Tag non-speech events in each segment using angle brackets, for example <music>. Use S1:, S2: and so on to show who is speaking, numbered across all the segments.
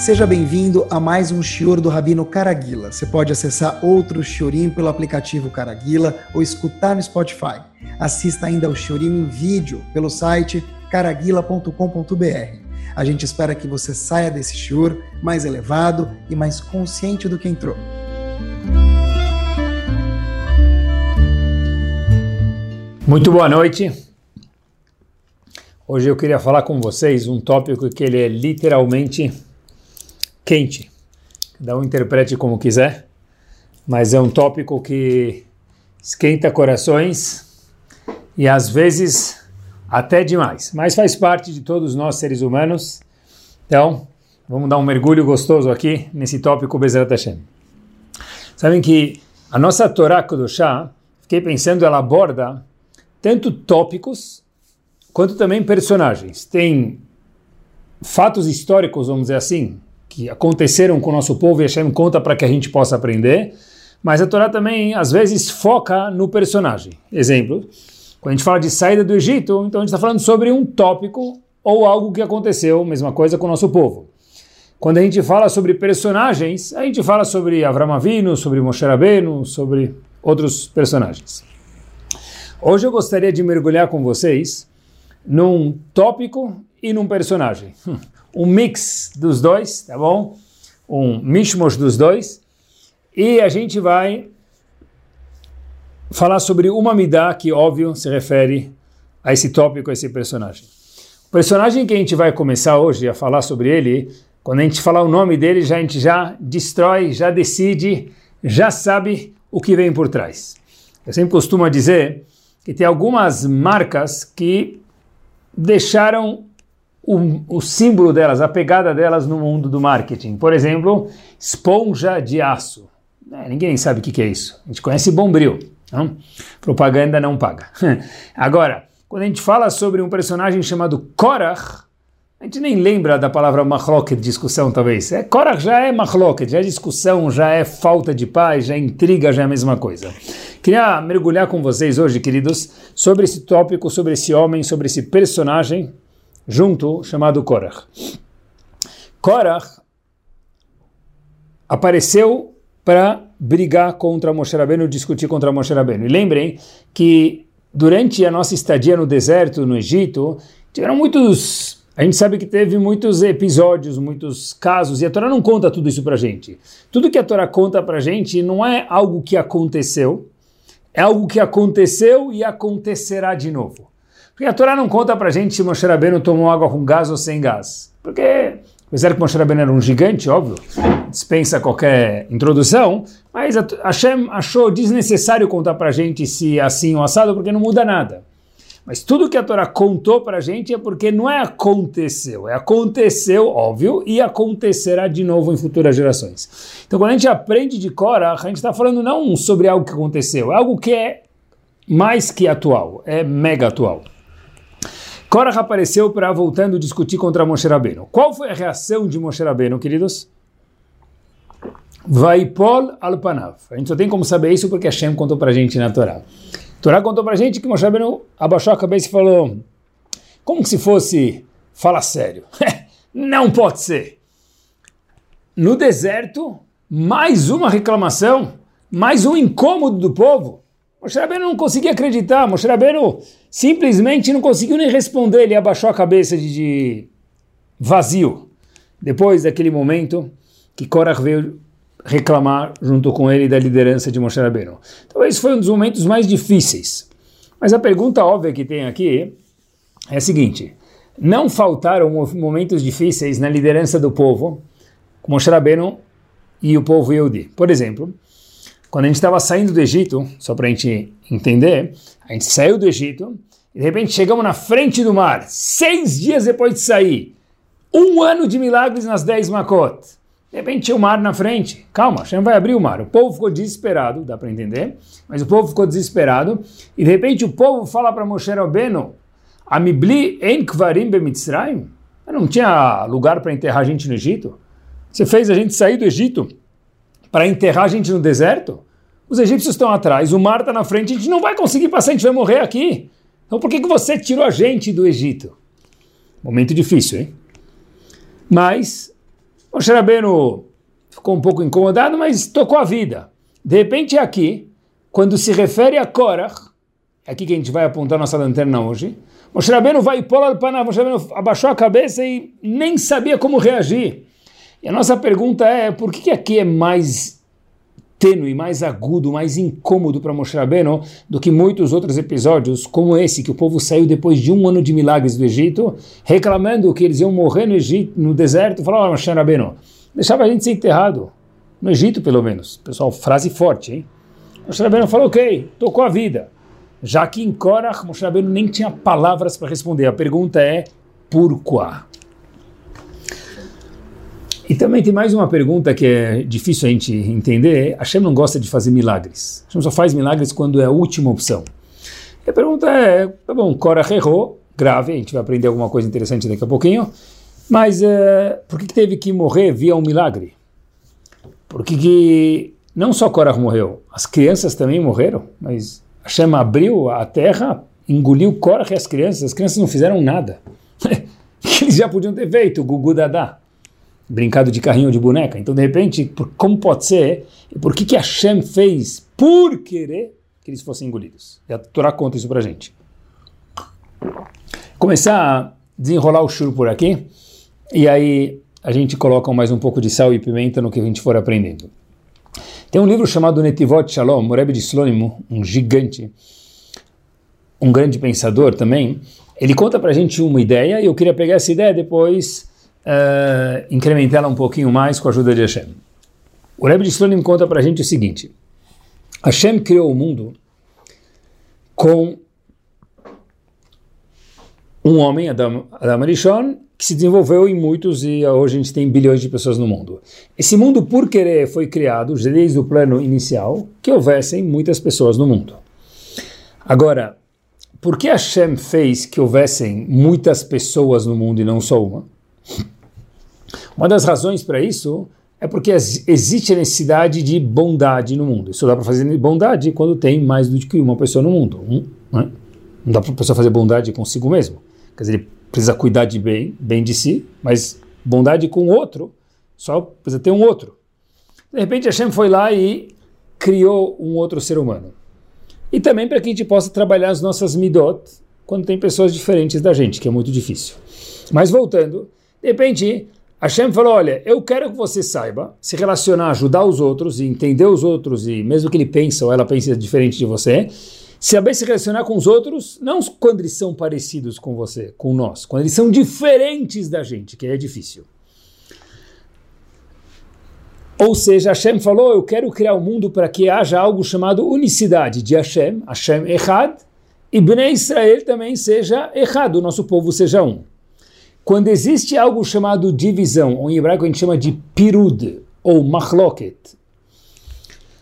S1: Seja bem-vindo a mais um Shior do Rabino Caraguila. Você pode acessar outro Shiorim pelo aplicativo Caraguila ou escutar no Spotify. Assista ainda ao Shiorim em vídeo pelo site caraguila.com.br. A gente espera que você saia desse Shior mais elevado e mais consciente do que entrou.
S2: Muito boa noite. Hoje eu queria falar com vocês um tópico que ele é literalmente quente. Cada um interprete como quiser, mas é um tópico que esquenta corações e às vezes até demais. Mas faz parte de todos nós seres humanos. Então, vamos dar um mergulho gostoso aqui nesse tópico Bezerra. Sabem que a nossa Torá Kodoshá, fiquei pensando, ela aborda tanto tópicos quanto também personagens. Tem fatos históricos, vamos dizer assim, que aconteceram com o nosso povo e Hashem conta para que a gente possa aprender, mas a Torá também, às vezes, foca no personagem. Exemplo, quando a gente fala de saída do Egito, então a gente está falando sobre um tópico ou algo que aconteceu, mesma coisa com o nosso povo. Quando a gente fala sobre personagens, a gente fala sobre Avram Avinu, sobre Moshe Rabbeinu, sobre outros personagens. Hoje eu gostaria de mergulhar com vocês num tópico e num personagem. <laughs> Um mix dos dois, tá bom? Um mishmosh dos dois. E a gente vai falar sobre uma midá que, óbvio, se refere a esse tópico, a esse personagem. O personagem que a gente vai começar hoje a falar sobre ele, quando a gente falar o nome dele, já, a gente já destrói, já decide, já sabe o que vem por trás. Eu sempre costumo dizer que tem algumas marcas que deixaram o, o, símbolo delas, a pegada delas no mundo do marketing. Por exemplo, esponja de aço. É, ninguém sabe o que, que, é isso. A gente conhece Bombril. Não? Propaganda não paga. <laughs> Agora, quando a gente fala sobre um personagem chamado Korach, a gente nem lembra da palavra machloket, discussão talvez. É, Korach já é machloket, já é discussão, já é falta de paz, já é intriga, já é a mesma coisa. Queria mergulhar com vocês hoje, queridos, sobre esse tópico, sobre esse homem, sobre esse personagem junto chamado Korach. Korach apareceu para brigar contra Moshe Rabbeinu, discutir contra Moshe Rabbeinu. E lembrem que durante a nossa estadia no deserto, no Egito, tiveram muitos a gente sabe que teve muitos episódios, muitos casos, e a Torá não conta tudo isso para gente. Tudo que a Torá conta para gente não é algo que aconteceu, é algo que aconteceu e acontecerá de novo. Porque a Torá não conta para gente se Moshe Rabbeinu tomou água com gás ou sem gás. Porque, apesar que Moshe Rabbeinu era um gigante, óbvio, dispensa qualquer introdução, mas a Hashem achou desnecessário contar para gente se é assim ou assado, porque não muda nada. Mas tudo que a Torá contou para a gente é porque não é aconteceu, é aconteceu, óbvio, e acontecerá de novo em futuras gerações. Então, quando a gente aprende de Cora, a gente está falando não sobre algo que aconteceu, é algo que é mais que atual, é mega atual. Korah apareceu para, voltando, discutir contra Moshe Rabbeinu. Qual foi a reação de Moshe Rabbeinu, queridos? Vaipol al-Panav. A gente só tem como saber isso porque Hashem contou para a gente na Torá. A Torá contou para a gente que Moshe Rabbeinu abaixou a cabeça e falou, como se fosse, fala sério, <laughs> não pode ser. No deserto, mais uma reclamação, mais um incômodo do povo. Moshe Rabbeinu não conseguia acreditar, Moshe Rabbeinu simplesmente não conseguiu nem responder, ele abaixou a cabeça de, de vazio. Depois daquele momento que Korach veio reclamar junto com ele da liderança de Moshe Rabbeinu. Então esse foi um dos momentos mais difíceis. Mas a pergunta óbvia que tem aqui é a seguinte, não faltaram momentos difíceis na liderança do povo, Moshe Rabbeinu e o povo Yehudi. Por exemplo, quando a gente estava saindo do Egito, só para a gente entender, a gente saiu do Egito e de repente chegamos na frente do mar, seis dias depois de sair, um ano de milagres nas dez Makot. De repente tinha o mar na frente. Calma, Hashem vai abrir o mar. O povo ficou desesperado, dá para entender, mas o povo ficou desesperado e de repente o povo fala para Moshe Rabbeinu, Amibli en kvarim bemitzrayim? Não tinha lugar para enterrar a gente no Egito? Você fez a gente sair do Egito para enterrar a gente no deserto? Os egípcios estão atrás, o mar está na frente, a gente não vai conseguir passar, a gente vai morrer aqui. Então por que, que você tirou a gente do Egito? Momento difícil, hein? Mas Moshe Rabbeinu ficou um pouco incomodado, mas tocou a vida. De repente aqui, quando se refere a Korach, é aqui que a gente vai apontar nossa lanterna hoje, Moshe Rabbeinu vai para Moshe Rabbeinu abaixou a cabeça e nem sabia como reagir. E a nossa pergunta é, por que, aqui é mais tênue, mais agudo, mais incômodo para Moshe Rabbeinu do que muitos outros episódios, como esse, que o povo saiu depois de um ano de milagres do Egito, reclamando que eles iam morrer no Egito, no deserto, falava, oh, Moshe Rabbeinu, deixava a gente ser enterrado, no Egito pelo menos. Pessoal, frase forte, hein? Moshe Rabbeinu falou, ok, tocou a vida. Já que em Korach, Moshe Rabbeinu nem tinha palavras para responder. A pergunta é, por quê? E também tem mais uma pergunta que é difícil a gente entender. Hashem não gosta de fazer milagres. Hashem só faz milagres quando é a última opção. E a pergunta é, tá bom, Cora errou, grave, a gente vai aprender alguma coisa interessante daqui a pouquinho, mas é, por que, teve que morrer via um milagre? Por que, que não só Cora morreu, as crianças também morreram, mas Hashem abriu a terra, engoliu Cora e as crianças, as crianças não fizeram nada. <laughs> Eles já podiam ter feito, Gugu Dadá brincado de carrinho de boneca. Então, de repente, por, como pode ser? Por que que Hashem fez por querer que eles fossem engolidos? E a Torá conta isso pra gente. Começar a desenrolar o churro por aqui, e aí a gente coloca mais um pouco de sal e pimenta no que a gente for aprendendo. Tem um livro chamado Netivot Shalom, Moreb de Slonimo, um gigante, um grande pensador também. Ele conta pra gente uma ideia, e eu queria pegar essa ideia depois uh, incrementá-la um pouquinho mais com a ajuda de Hashem. O Rebbe de Slonim conta para a gente o seguinte: Hashem criou o mundo com um homem, Adam, Adam Arishon, que se desenvolveu em muitos e hoje a gente tem bilhões de pessoas no mundo. Esse mundo, por querer, foi criado desde o plano inicial que houvessem muitas pessoas no mundo. Agora, por que Hashem fez que houvessem muitas pessoas no mundo e não só uma? Uma das razões para isso é porque existe a necessidade de bondade no mundo. Isso dá para fazer bondade quando tem mais do que uma pessoa no mundo. Né? Não dá para a pessoa fazer bondade consigo mesmo. Quer dizer, ele precisa cuidar de bem, bem de si, mas bondade com outro, só precisa ter um outro. De repente, Hashem foi lá e criou um outro ser humano. E também para que a gente possa trabalhar as nossas midot quando tem pessoas diferentes da gente, que é muito difícil. Mas voltando, de repente, Hashem falou: Olha, eu quero que você saiba se relacionar, ajudar os outros e entender os outros, e mesmo que ele pense ou ela pense diferente de você, saber se relacionar com os outros, não quando eles são parecidos com você, com nós, quando eles são diferentes da gente, que é difícil. Ou seja, Hashem falou: Eu quero criar o um mundo para que haja algo chamado unicidade de Hashem, Hashem Echad, e Bnei Israel também seja Echad, o nosso povo seja um. Quando existe algo chamado divisão, ou em hebraico a gente chama de pirud, ou machloket,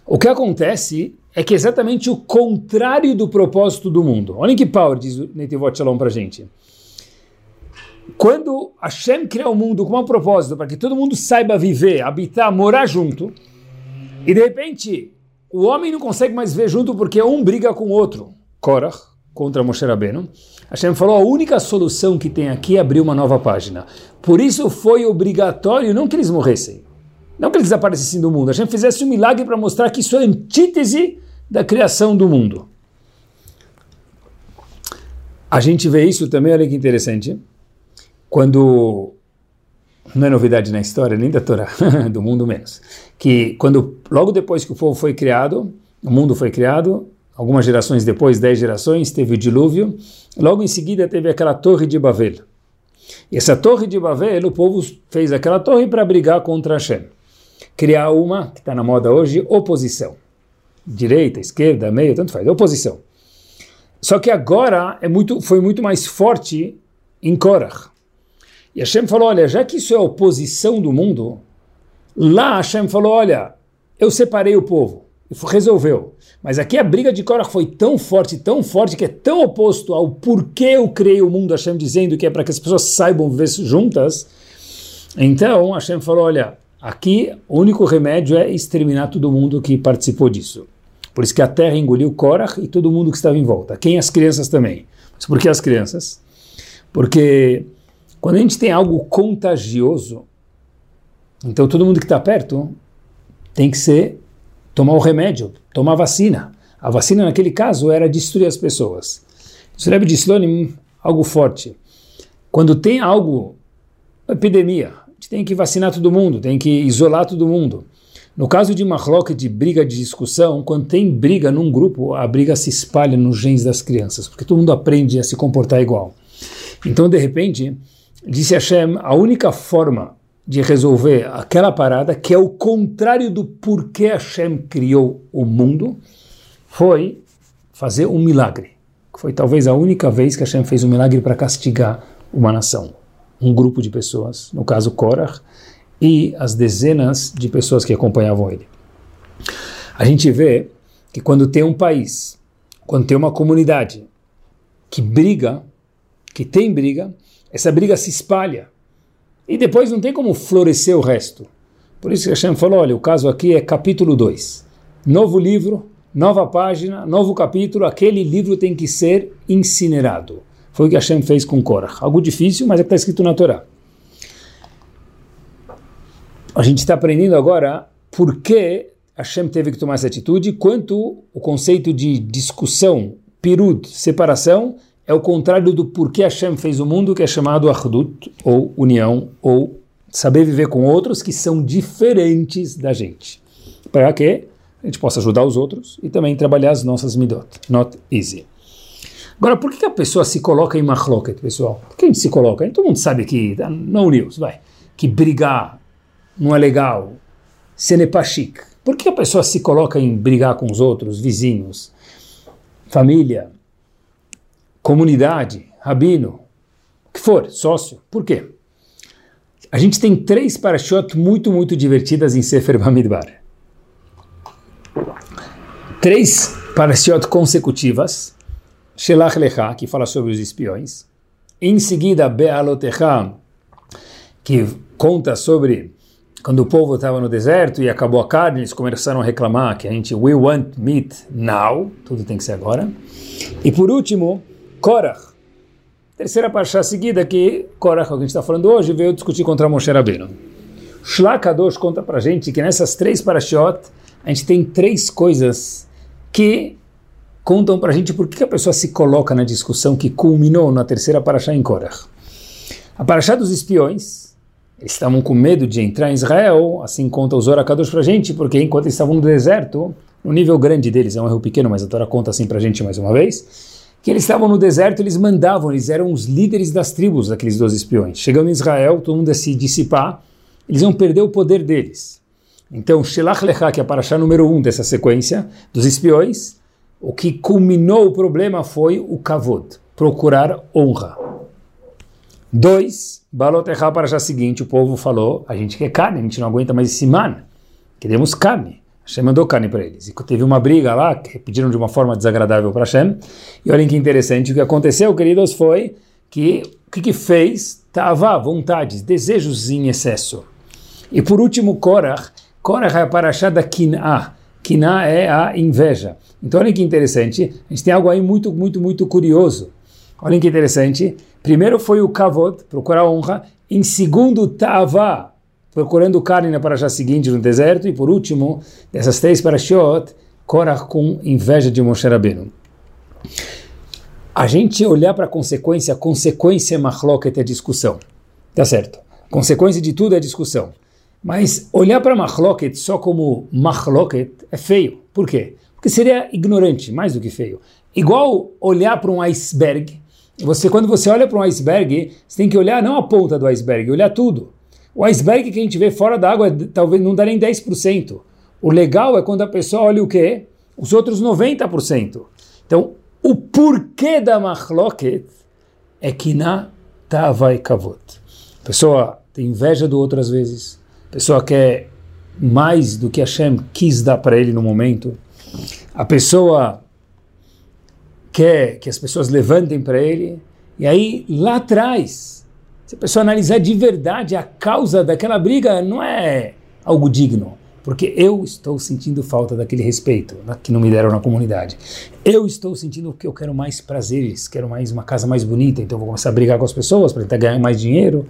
S2: o que acontece é que é exatamente o contrário do propósito do mundo. Olhem que power diz o Netivot Shalom para gente. Quando Hashem cria o mundo com um propósito para que todo mundo saiba viver, habitar, morar junto, e de repente o homem não consegue mais ver junto porque um briga com o outro, Korach, contra Moshe Rabbeinu, Hashem falou, a única solução que tem aqui é abrir uma nova página. Por isso foi obrigatório não que eles morressem, não que eles desaparecessem do mundo. Hashem fizesse um milagre para mostrar que isso é antítese da criação do mundo. A gente vê isso também, olha que interessante, quando não é novidade na história, nem da Torá, <laughs> do mundo menos, que quando logo depois que o povo foi criado, o mundo foi criado, algumas gerações depois, dez gerações, teve o dilúvio. Logo em seguida teve aquela torre de Babel. E essa torre de Babel, o povo fez aquela torre para brigar contra Hashem. Criar uma, que está na moda hoje, oposição. Direita, esquerda, meio, tanto faz, oposição. Só que agora é muito, foi muito mais forte em Korach. E Hashem falou, olha, já que isso é oposição do mundo, lá Hashem falou, olha, eu separei o povo resolveu. Mas aqui a briga de Korach foi tão forte, tão forte, que é tão oposto ao porquê eu criei o mundo, Hashem dizendo que é para que as pessoas saibam viver juntas. Então Hashem falou, olha, aqui o único remédio é exterminar todo mundo que participou disso. Por isso que a terra engoliu Korach e todo mundo que estava em volta. Quem? As crianças também. Mas por que as crianças? Porque quando a gente tem algo contagioso, Então todo mundo que está perto tem que ser tomar o remédio, tomar a vacina. A vacina naquele caso era destruir as pessoas. Lembra de Slonim algo forte. Quando tem algo, epidemia, a gente tem que vacinar todo mundo, tem que isolar todo mundo. No caso de Mahloket, de briga, de discussão, quando tem briga num grupo, a briga se espalha nos genes das crianças, porque todo mundo aprende a se comportar igual. Então, de repente, disse Hashem, a única forma de resolver aquela parada, que é o contrário do porquê Hashem criou o mundo, foi fazer um milagre. Foi talvez a única vez que Hashem fez um milagre para castigar uma nação, um grupo de pessoas, no caso Korah, e as dezenas de pessoas que acompanhavam ele. A gente vê que quando tem um país, quando tem uma comunidade que briga, que tem briga, essa briga se espalha. E depois não tem como florescer o resto. Por isso que Hashem falou: olha, o caso aqui é capítulo 2. Novo livro, nova página, novo capítulo, aquele livro tem que ser incinerado. Foi o que Hashem fez com Korah. Algo difícil, mas é que está escrito na Torá. A gente está aprendendo agora por que Hashem teve que tomar essa atitude, quanto o conceito de discussão, pirud, separação, é o contrário do porquê Hashem fez o mundo, que é chamado Ahdut, ou união, ou saber viver com outros que são diferentes da gente. Para que a gente possa ajudar os outros e também trabalhar as nossas midot. Not easy. Agora, por que a pessoa se coloca em machloket, pessoal? Por que a gente se coloca? Todo mundo sabe que, no news, vai, que brigar não é legal, pas chic. Por que a pessoa se coloca em brigar com os outros, vizinhos, família, comunidade, rabino, o que for, sócio? Por quê? A gente tem três parashot muito, muito divertidas em Sefer Bamidbar. Três parashot consecutivas. Shelach Lecha, que fala sobre os espiões. Em seguida, Be'alotecha, que conta sobre quando o povo estava no deserto e acabou a carne, eles começaram a reclamar que a gente, we want meat now, tudo tem que ser agora. E por último, Korach, terceira parcha seguida que Korach, que a gente está falando hoje, veio discutir contra Moshe Rabbeinu. Shlakadosh conta para gente que nessas três parashot a gente tem três coisas que contam para a gente por que a pessoa se coloca na discussão que culminou na terceira parashá em Korach. A parashá dos espiões, eles estavam com medo de entrar em Israel, assim conta os oracados para a gente, porque enquanto eles estavam no deserto, no nível grande deles, é um erro pequeno, mas a Torá conta assim para a gente mais uma vez, que eles estavam no deserto, eles mandavam, eles eram os líderes das tribos daqueles dois espiões. Chegando em Israel, todo mundo ia se dissipar, eles iam perder o poder deles. Então, Shelach Lecha, que é a paraxá número um dessa sequência, dos espiões, o que culminou o problema foi o kavod, procurar honra. Dois, Balotecha para já seguinte, o povo falou, a gente quer carne, a gente não aguenta mais esse man, queremos carne. Hashem mandou carne para eles. E teve uma briga lá, que pediram de uma forma desagradável para Hashem. E olhem que interessante, o que aconteceu, queridos, foi que o que, que fez? Tava vontades, desejos em excesso. E por último, Korach. Korach é a paraxá da Kinah. Kinah é a inveja. Então olhem que interessante, a gente tem algo aí muito, muito, muito curioso. Olhem que interessante. Primeiro foi o kavod, procurar honra. Em segundo, tava procurando carne na paraxá seguinte no deserto. E por último, dessas três parashot, Korah com inveja de Moshe Rabbeinu. A gente olhar para a consequência, a consequência é machloket, é discussão. Tá certo. Consequência de tudo é discussão. Mas olhar para machloket só como machloket é feio. Por quê? Porque seria ignorante, mais do que feio. Igual olhar para um iceberg você, quando você olha para um iceberg, você tem que olhar não a ponta do iceberg, olhar tudo. O iceberg que a gente vê fora da água talvez não dá nem 10%. O legal é quando a pessoa olha o quê? Os outros 90%. Então, o porquê da machloket é que na tavai kavot. A pessoa tem inveja do outro às vezes. A pessoa quer mais do que Hashem quis dar para ele no momento. A pessoa quer que as pessoas levantem para ele. E aí, lá atrás, se a pessoa analisar de verdade a causa daquela briga, não é algo digno. Porque eu estou sentindo falta daquele respeito que não me deram na comunidade. Eu estou sentindo que eu quero mais prazeres, quero mais uma casa mais bonita, então vou começar a brigar com as pessoas para tentar ganhar mais dinheiro.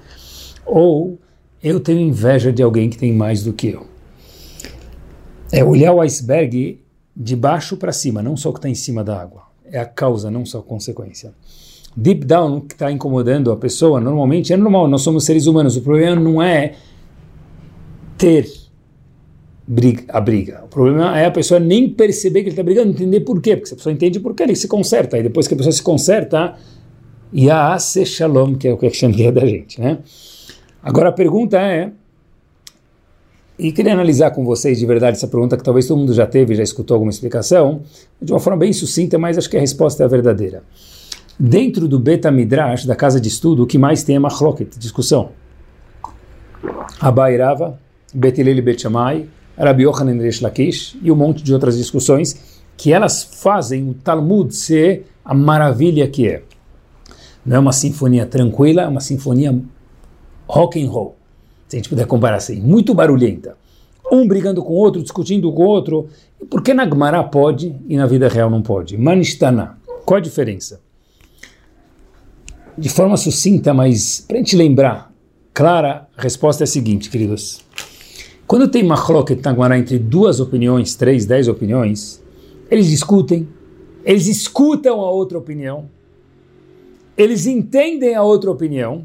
S2: Ou eu tenho inveja de alguém que tem mais do que eu. É olhar o iceberg de baixo para cima, não só o que está em cima da água. É a causa, não só a consequência. Deep down, que está incomodando a pessoa, normalmente é normal, nós somos seres humanos. O problema não é ter briga, a briga. O problema é a pessoa nem perceber que ele está brigando, entender por quê. Porque se a pessoa entende por quê, ele se conserta. E depois que a pessoa se conserta, Yaase Shalom, que é o que a Hashem da gente, né? Agora a pergunta é, e queria analisar com vocês de verdade essa pergunta que talvez todo mundo já teve, já escutou alguma explicação, de uma forma bem sucinta, mas acho que a resposta é a verdadeira. Dentro do Beta Midrash, da casa de estudo, o que mais tem é machloket, discussão. Abairava, Betilele Betchamai, Rabi Yochanan Resh Lakish e um monte de outras discussões que elas fazem o Talmud ser a maravilha que é. Não é uma sinfonia tranquila, é uma sinfonia rock and roll, se a gente puder comparar assim, muito barulhenta. Um brigando com o outro, discutindo com o outro. Por que na Gemara pode e na vida real não pode? Manistana. Qual a diferença? De forma sucinta, mas para a gente lembrar, clara, a resposta é a seguinte, queridos. Quando tem machloket na Gemara entre duas opiniões, três, dez opiniões, eles discutem, eles escutam a outra opinião, eles entendem a outra opinião,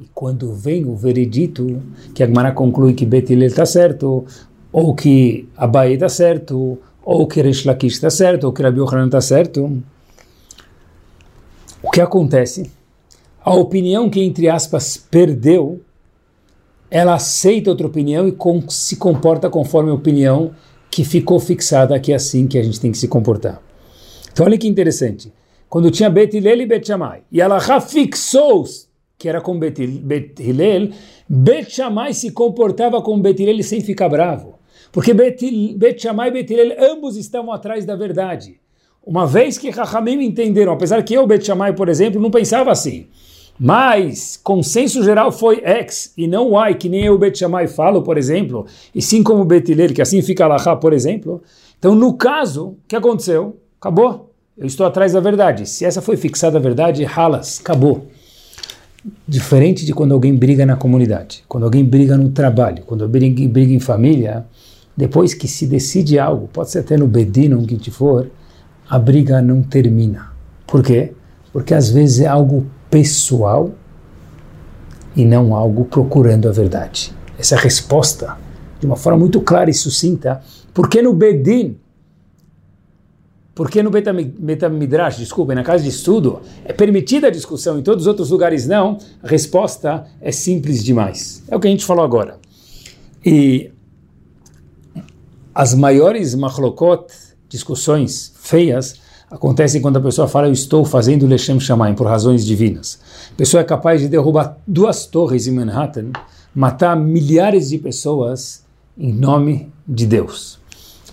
S2: e quando vem o veredito, que a conclui que Betilel está certo, ou que Abai está certo, ou que Resh Lakish está certo, ou que Rabi Yohanan está certo, o que acontece? A opinião que, entre aspas, perdeu, ela aceita outra opinião e com, se comporta conforme a opinião que ficou fixada, que é assim que a gente tem que se comportar. Então olha que interessante. Quando tinha Bet e Bet Shammai, e ela fixou que era com Bet, Hillel, Bet Shammai se comportava com Bet sem ficar bravo. Porque Bet, Bet Shammai e Bet ambos estavam atrás da verdade. Uma vez que Rahamim entenderam, apesar que eu, Bet Shammai, por exemplo, não pensava assim, mas consenso geral foi X e não Y, que nem eu, Bet Shammai, falo, por exemplo, e sim como Bet Hillel, que assim fica Alahá, por exemplo. Então, no caso, o que aconteceu? Acabou. Eu estou atrás da verdade. Se essa foi fixada a verdade, ralas, acabou. Diferente de quando alguém briga na comunidade, quando alguém briga no trabalho, quando alguém briga em família, depois que se decide algo, pode ser até no bedino, onde que for, a briga não termina. Por quê? Porque às vezes é algo pessoal e não algo procurando a verdade. Essa é a resposta, de uma forma muito clara e sucinta, porque no Bedin porque no Betamidrash, desculpa, na casa de estudo, é permitida a discussão, em todos os outros lugares não, a resposta é simples demais. É o que a gente falou agora. E as maiores machlokot, discussões feias, acontecem quando a pessoa fala eu estou fazendo Lechem Shamayim por razões divinas. A pessoa é capaz de derrubar duas torres em Manhattan, matar milhares de pessoas em nome de Deus.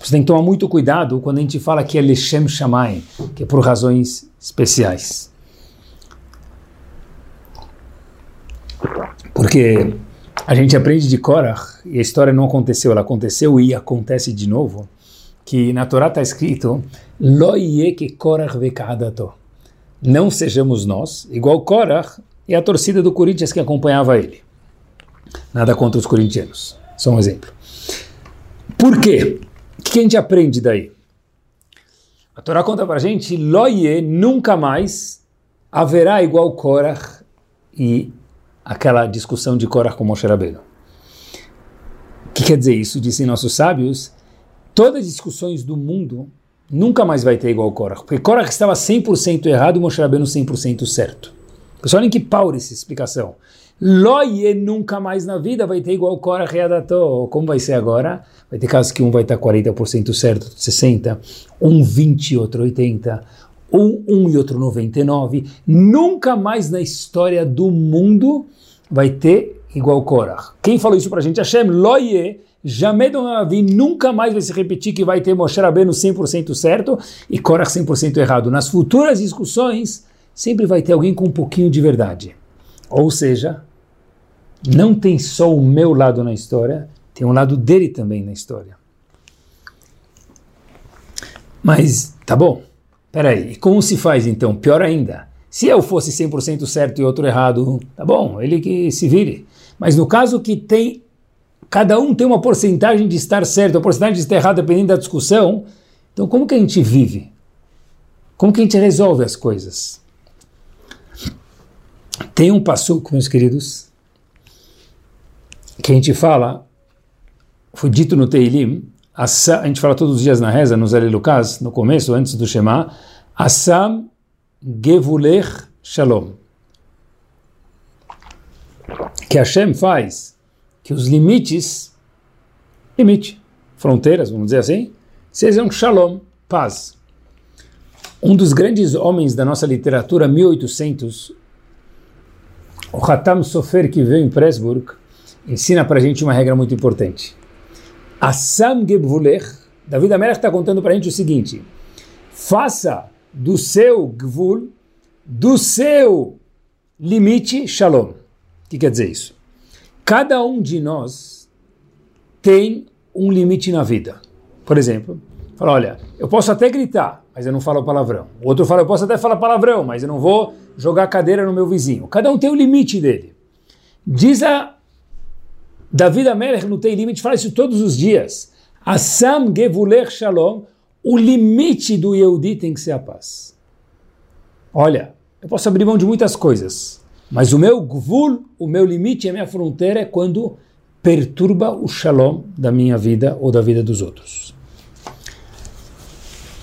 S2: Você tem que tomar muito cuidado quando a gente fala que é Lechem Shamayim, que é por razões especiais. Porque a gente aprende de Korach, e a história não aconteceu, ela aconteceu e acontece de novo, que na Torá está escrito Lo que Korach vekadato. Não sejamos nós, igual Korach e a torcida do Corinthians que acompanhava ele. Nada contra os corintianos, só um exemplo. Por quê? O que a gente aprende daí? A Torá conta para a gente, Loie nunca mais haverá igual Korach e aquela discussão de Korach com Moshe Rabbeinu. O que quer dizer isso? Dizem nossos sábios, todas as discussões do mundo nunca mais vai ter igual Korach, porque Korach estava 100% errado e Moshe Rabbeinu 100% certo. Pessoal, olhem que pau essa explicação. Loie nunca mais na vida vai ter igual Cora Readato. Como vai ser agora? Vai ter casos que um vai estar 40% certo, 60%, um 20% e outro 80%, um 1 e outro 99%. Nunca mais na história do mundo vai ter igual Cora. Quem falou isso pra gente? Hashem, Loie, jamais nunca mais vai se repetir que vai ter Moshe Rabbeinu 100% certo e Cora 100% errado. Nas futuras discussões, sempre vai ter alguém com um pouquinho de verdade. Ou seja, não tem só o meu lado na história, tem um lado dele também na história. Mas, tá bom, peraí, como se faz então? Pior ainda, se eu fosse 100% certo e outro errado, tá bom, ele que se vire. Mas no caso que tem, cada um tem uma porcentagem de estar certo, uma porcentagem de estar errado, dependendo da discussão, então como que a gente vive? Como que a gente resolve as coisas? Tem um passo, meus queridos, que a gente fala, foi dito no Teilim, a gente fala todos os dias na reza, nos Alelukas, no começo, antes do Shema, Assam Gevulech Shalom. Que Hashem faz que os limites, limite, fronteiras, vamos dizer assim, sejam Shalom, paz. Um dos grandes homens da nossa literatura, 1800, o Hatam Sofer, que veio em Pressburg, ensina para a gente uma regra muito importante. Assam Gebvulech, David Amelech está contando para a gente o seguinte, faça do seu Gvul, do seu limite, Shalom. O que quer dizer isso? Cada um de nós tem um limite na vida. Por exemplo, fala, olha, eu posso até gritar, mas eu não falo palavrão. O outro fala, eu posso até falar palavrão, mas eu não vou jogar cadeira no meu vizinho. Cada um tem o limite dele. Diz a David Amelech não tem limite, fala isso todos os dias. Assam Gevulech Shalom, o limite do Yehudi tem que ser a paz. Olha, eu posso abrir mão de muitas coisas, mas o meu gvul, o meu limite, a minha fronteira é quando perturba o shalom da minha vida ou da vida dos outros.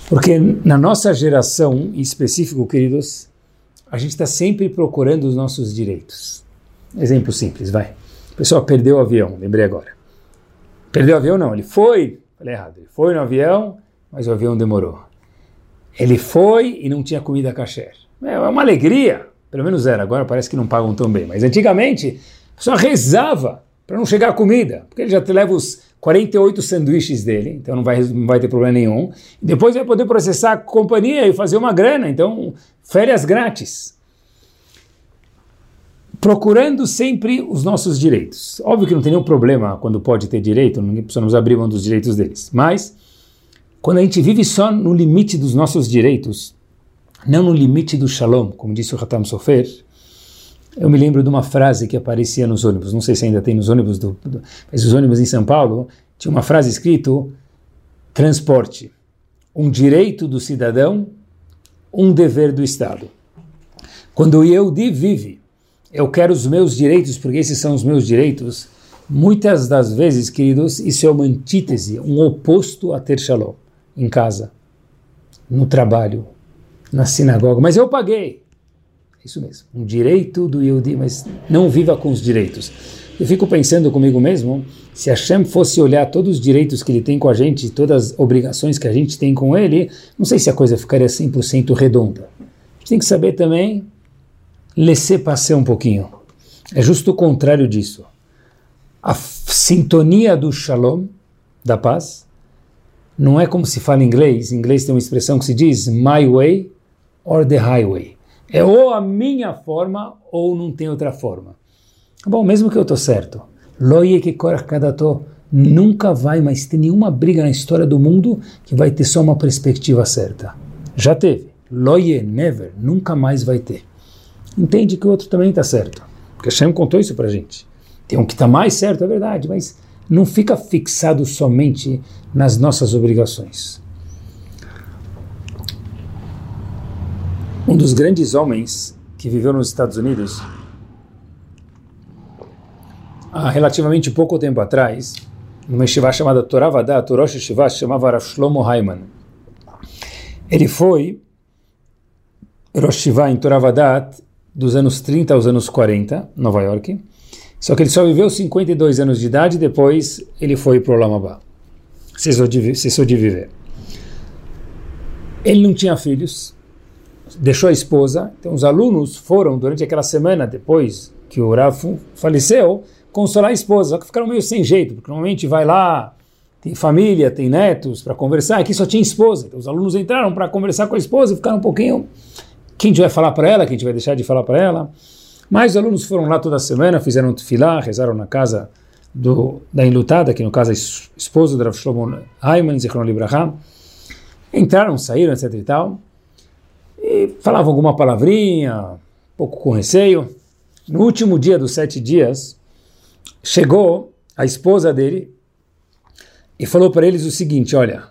S2: Porque na nossa geração, em específico, queridos, a gente está sempre procurando os nossos direitos. Exemplo simples, vai. A pessoa perdeu o avião, lembrei agora. Perdeu o avião? Não, ele foi, falei errado, ele foi no avião, mas o avião demorou. Ele foi e não tinha comida kasher. É uma alegria, pelo menos era, agora parece que não pagam tão bem, mas antigamente a pessoa rezava para não chegar a comida, porque ele já leva os 48 sanduíches dele, então não vai, não vai ter problema nenhum. Depois vai poder processar a companhia e fazer uma grana, então férias grátis. Procurando sempre os nossos direitos. Óbvio que não tem nenhum problema quando pode ter direito, ninguém precisa nos abrir mão dos direitos deles, mas quando a gente vive só no limite dos nossos direitos, não no limite do shalom, como disse o Hatam Sofer, eu me lembro de uma frase que aparecia nos ônibus, não sei se ainda tem nos ônibus, do, do, mas os ônibus em São Paulo, tinha uma frase escrito, transporte, um direito do cidadão, um dever do Estado. Quando o Yehudi vive, eu quero os meus direitos, porque esses são os meus direitos, muitas das vezes, queridos, isso é uma antítese, um oposto a ter shalom em casa, no trabalho, na sinagoga, mas eu paguei. Isso mesmo, um direito do Yehudi, mas não viva com os direitos. Eu fico pensando comigo mesmo, se Hashem fosse olhar todos os direitos que ele tem com a gente, todas as obrigações que a gente tem com ele, não sei se a coisa ficaria 100% redonda. A gente tem que saber também laisser passer um pouquinho. É justo o contrário disso. A sintonia do shalom, da paz, não é como se fala em inglês. Em inglês tem uma expressão que se diz my way or the highway. É ou a minha forma ou não tem outra forma. Bom, mesmo que eu estou certo. Loye que kadato nunca vai mais ter nenhuma briga na história do mundo que vai ter só uma perspectiva certa. Já teve. Loye, never, nunca mais vai ter. Entende que o outro também está certo. Porque Hashem contou isso para gente. Tem um que está mais certo, é verdade, mas não fica fixado somente nas nossas obrigações. Um dos grandes homens que viveu nos Estados Unidos, há relativamente pouco tempo atrás, numa yeshiva chamada Toravadat, Rosh Yeshiva, chamava Rav Shlomo Haiman. Ele foi Rosh em Toravadat dos anos 30 aos anos 40, Nova York, só que ele só viveu 52 anos de idade, depois ele foi para o Lamabá. Cessou de viver. Ele não tinha filhos, deixou a esposa, então os alunos foram, durante aquela semana, depois que o Rafu faleceu, consolar a esposa, só que ficaram meio sem jeito, porque normalmente vai lá, tem família, tem netos para conversar, aqui só tinha esposa. Então os alunos entraram para conversar com a esposa e ficaram um pouquinho. Quem a gente vai falar para ela, quem a gente vai deixar de falar para ela. Mas os alunos foram lá toda semana, fizeram tefilá, rezaram na casa do, da enlutada, que no caso é esposo do Rav Shlomo Ayman, Zichron Libraham. Entraram, saíram, etc e tal, e falavam alguma palavrinha, um pouco com receio. No último dia dos sete dias, chegou a esposa dele e falou para eles o seguinte: Olha,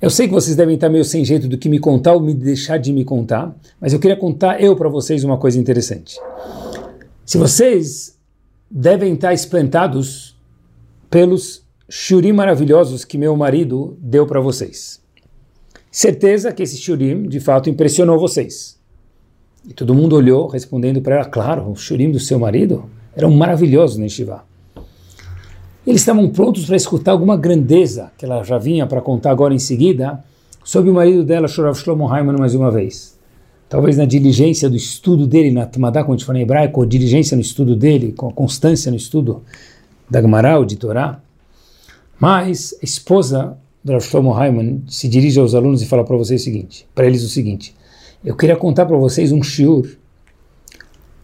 S2: eu sei que vocês devem estar meio sem jeito do que me contar ou me deixar de me contar, mas eu queria contar eu para vocês uma coisa interessante. Se vocês devem estar espantados pelos shurim maravilhosos que meu marido deu para vocês. Certeza que esse shurim de fato impressionou vocês. E todo mundo olhou, respondendo para ela: Claro, o shurim do seu marido eram maravilhosos no Shiva. Eles estavam prontos para escutar alguma grandeza que ela já vinha para contar agora em seguida sobre o marido dela, Shorav Shlomo Haiman, mais uma vez. Talvez na diligência do estudo dele, na Tamadá, como a gente fala em hebraico, diligência no estudo dele, com a constância no estudo da Gemara de Torá. Mas a esposa do Rav Shlomo se dirige aos alunos e fala para vocês o seguinte, para eles o seguinte, eu queria contar para vocês um shiur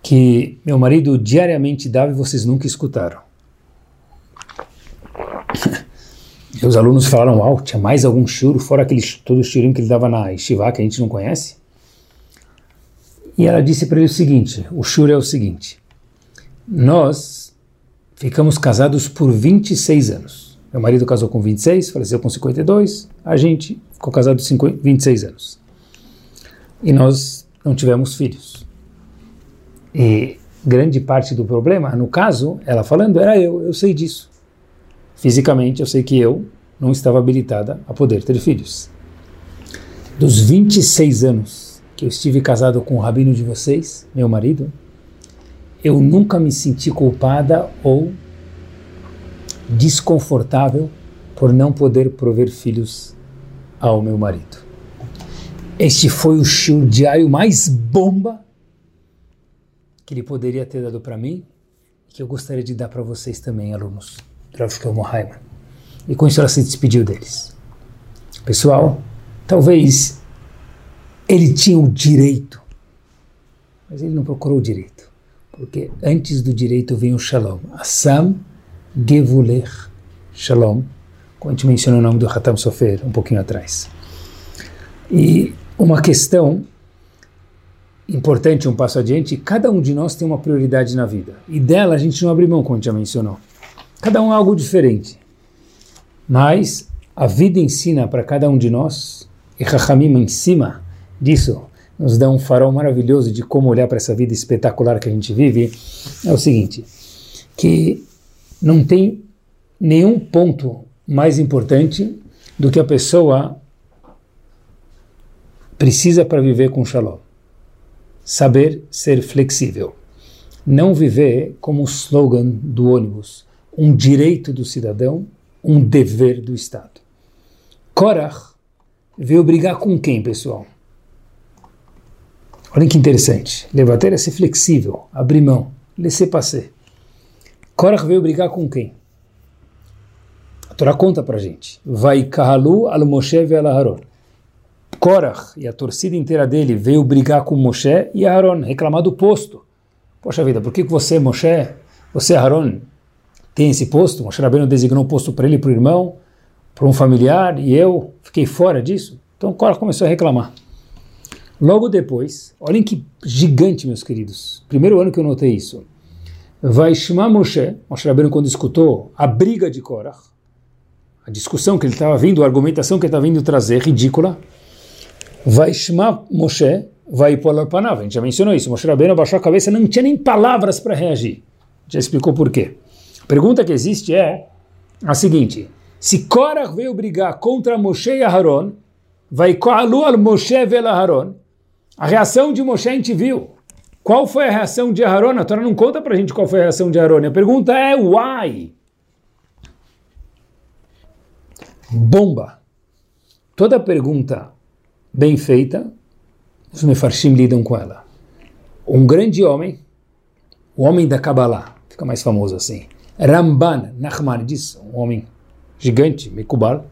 S2: que meu marido diariamente dava e vocês nunca escutaram. <laughs> E os alunos falaram, uau, tinha mais algum churo, fora aquele, todo o churinho que ele dava na Shiva, que a gente não conhece? E ela disse para ele o seguinte, o churo é o seguinte, nós ficamos casados por 26 anos. Meu marido casou com 26, faleceu com 52, a gente ficou casado 26 anos. E nós não tivemos filhos. E grande parte do problema, no caso, ela falando, era eu, eu sei disso. Fisicamente, eu sei que eu não estava habilitada a poder ter filhos. Dos 26 anos que eu estive casado com o rabino de vocês, meu marido, eu nunca me senti culpada ou desconfortável por não poder prover filhos ao meu marido. Este foi o show diário mais bomba que ele poderia ter dado para mim que eu gostaria de dar para vocês também, alunos. E com isso ela se despediu deles. Pessoal, talvez ele tinha o direito, mas ele não procurou o direito. Porque antes do direito vem o Shalom. Assam Gevulech Shalom, como a gente mencionou o nome do Hatam Sofer um pouquinho atrás. E uma questão importante, um passo adiante, cada um de nós tem uma prioridade na vida. E dela a gente não abre mão, como a gente já mencionou. Cada um é algo diferente. Mas a vida ensina para cada um de nós, e Rahamim em cima disso nos dá um farol maravilhoso de como olhar para essa vida espetacular que a gente vive, é o seguinte, que não tem nenhum ponto mais importante do que a pessoa precisa para viver com shalom. Saber ser flexível. Não viver como o slogan do ônibus um direito do cidadão, um dever do Estado. Korach veio brigar com quem, pessoal? Olha que interessante. Levater é ser flexível, abrir mão, laisser-passer. Korach veio brigar com quem? A Torá conta pra gente. Vai kahalu al Moshe ve Aharon. Korach e a torcida inteira dele veio brigar com Moshe e Aharon, reclamar do posto. Poxa vida, por que você, Moshe, você, Aharon, tem esse posto, Moshe Rabbeinu designou um posto para ele, para o irmão, para um familiar, e eu fiquei fora disso. Então Cora começou a reclamar. Logo depois, olhem que gigante, meus queridos. Primeiro ano que eu notei isso. Vai chamar Moshe, Moshe Rabbeinu quando escutou a briga de Korach, a discussão que ele estava vindo, a argumentação que ele estava vindo trazer, ridícula, vai chamar Moshe, vai pôr panav. A gente já mencionou isso. Moshe Rabbeinu abaixou a cabeça, não tinha nem palavras para reagir. Já explicou por quê pergunta que existe é a seguinte: se Korach veio brigar contra Moshe e Aharon, vai Koalu al Moshe vel Aharon. A reação de Moshe a gente viu. Qual foi a reação de Aharon? A Torá não conta pra gente qual foi a reação de Aharon. A pergunta é why? Bomba. Toda pergunta bem feita, os mefarshim lidam com ela. Um grande homem, o homem da Kabbalah, fica mais famoso assim, Ramban Nachmanides, um homem gigante, Mekubal,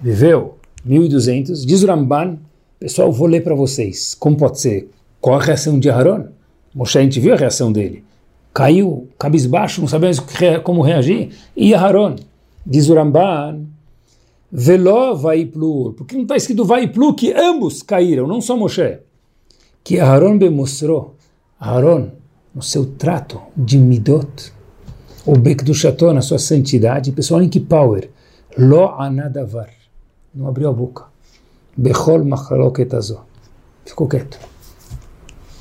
S2: viveu 1200. Diz o Ramban, pessoal, vou ler para vocês. Como pode ser? Qual a reação de Aharon? Moshe, a gente viu a reação dele. Caiu, cabisbaixo, não sabemos como reagir. E Aharon, diz o Ramban, Veló Vaiplur, porque não está escrito Vaiplu, que ambos caíram, não só Moshe. Que Aharon mostrou, Aharon, no seu trato de Midot, o Bekdushato, na sua santidade, pessoal, em que power? Lo anadavar. Não abriu a boca. Bechol machaloketazo. Ficou quieto.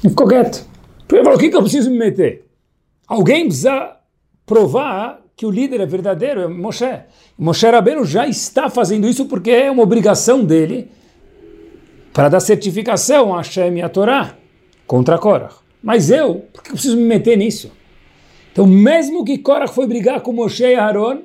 S2: Ficou quieto. Porque falou, o que, que eu preciso me meter? Alguém precisa provar que o líder é verdadeiro, é Moshe. Moshe Rabbeinu já está fazendo isso porque é uma obrigação dele para dar certificação a Hashem e a Torá contra Korach. Mas eu, por que eu preciso me meter nisso? Então, mesmo que Korach foi brigar com Moshe e Aaron,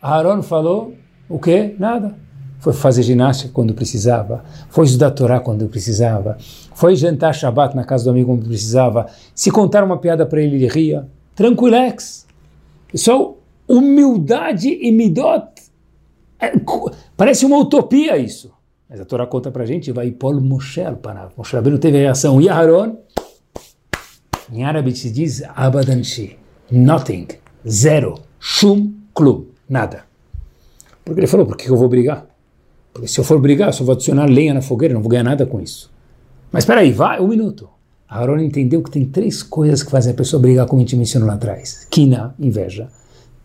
S2: Aaron falou o quê? Nada. Foi fazer ginástica quando precisava, foi estudar Torá quando precisava, foi jantar Shabbat na casa do amigo quando precisava. Se contar uma piada para ele, ele ria. Tranquilex. Pessoal, humildade e midot. É, parece uma utopia isso. Mas a Torá conta para a gente, vai Paul Moshe Panav. Moshe Rabbeinu teve reação. E Aaron? Em árabe se diz abadanshi, nothing, zero, shum, klum, nada. Porque ele falou, por que eu vou brigar? Porque se eu for brigar, só vou adicionar lenha na fogueira, não vou ganhar nada com isso. Mas espera aí, vai, um minuto. Aaron entendeu que tem três coisas que fazem a pessoa brigar, como a gente mencionou lá atrás. Kina, inveja.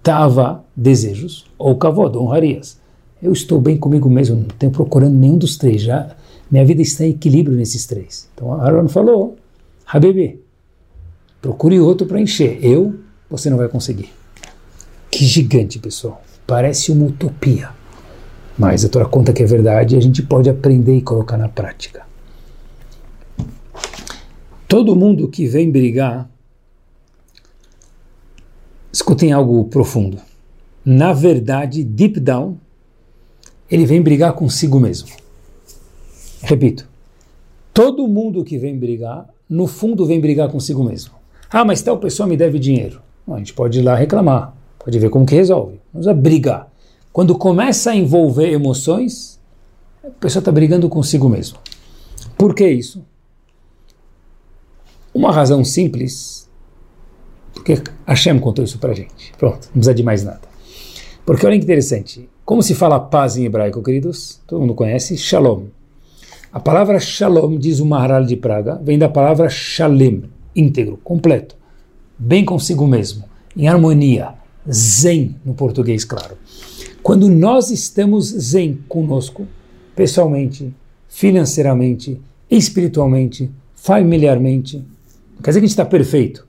S2: Tava, desejos. Ou kavod, honrarias. Eu estou bem comigo mesmo, não tenho procurando nenhum dos três. Já minha vida está em equilíbrio nesses três. Então Aaron falou, Habibi, Procure outro para encher. Eu, você não vai conseguir. Que gigante, pessoal. Parece uma utopia. Mas a Torá conta que é verdade e a gente pode aprender e colocar na prática. Todo mundo que vem brigar, escutem algo profundo. Na verdade, deep down, ele vem brigar consigo mesmo. Repito, todo mundo que vem brigar, no fundo vem brigar consigo mesmo. Ah, mas tal pessoa me deve dinheiro. Bom, a gente pode ir lá reclamar, pode ver como que resolve. Não precisa brigar. Quando começa a envolver emoções, a pessoa está brigando consigo mesmo. Por que isso? Uma razão simples, porque Hashem contou isso para gente. Pronto, não precisa de mais nada. Porque olha que interessante, como se fala paz em hebraico, queridos? Todo mundo conhece? Shalom. A palavra shalom, diz o Maharal de Praga, vem da palavra shalem, íntegro, completo, bem consigo mesmo, em harmonia, zen no português, claro. Quando nós estamos zen conosco, pessoalmente, financeiramente, espiritualmente, familiarmente, não quer dizer que a gente está perfeito.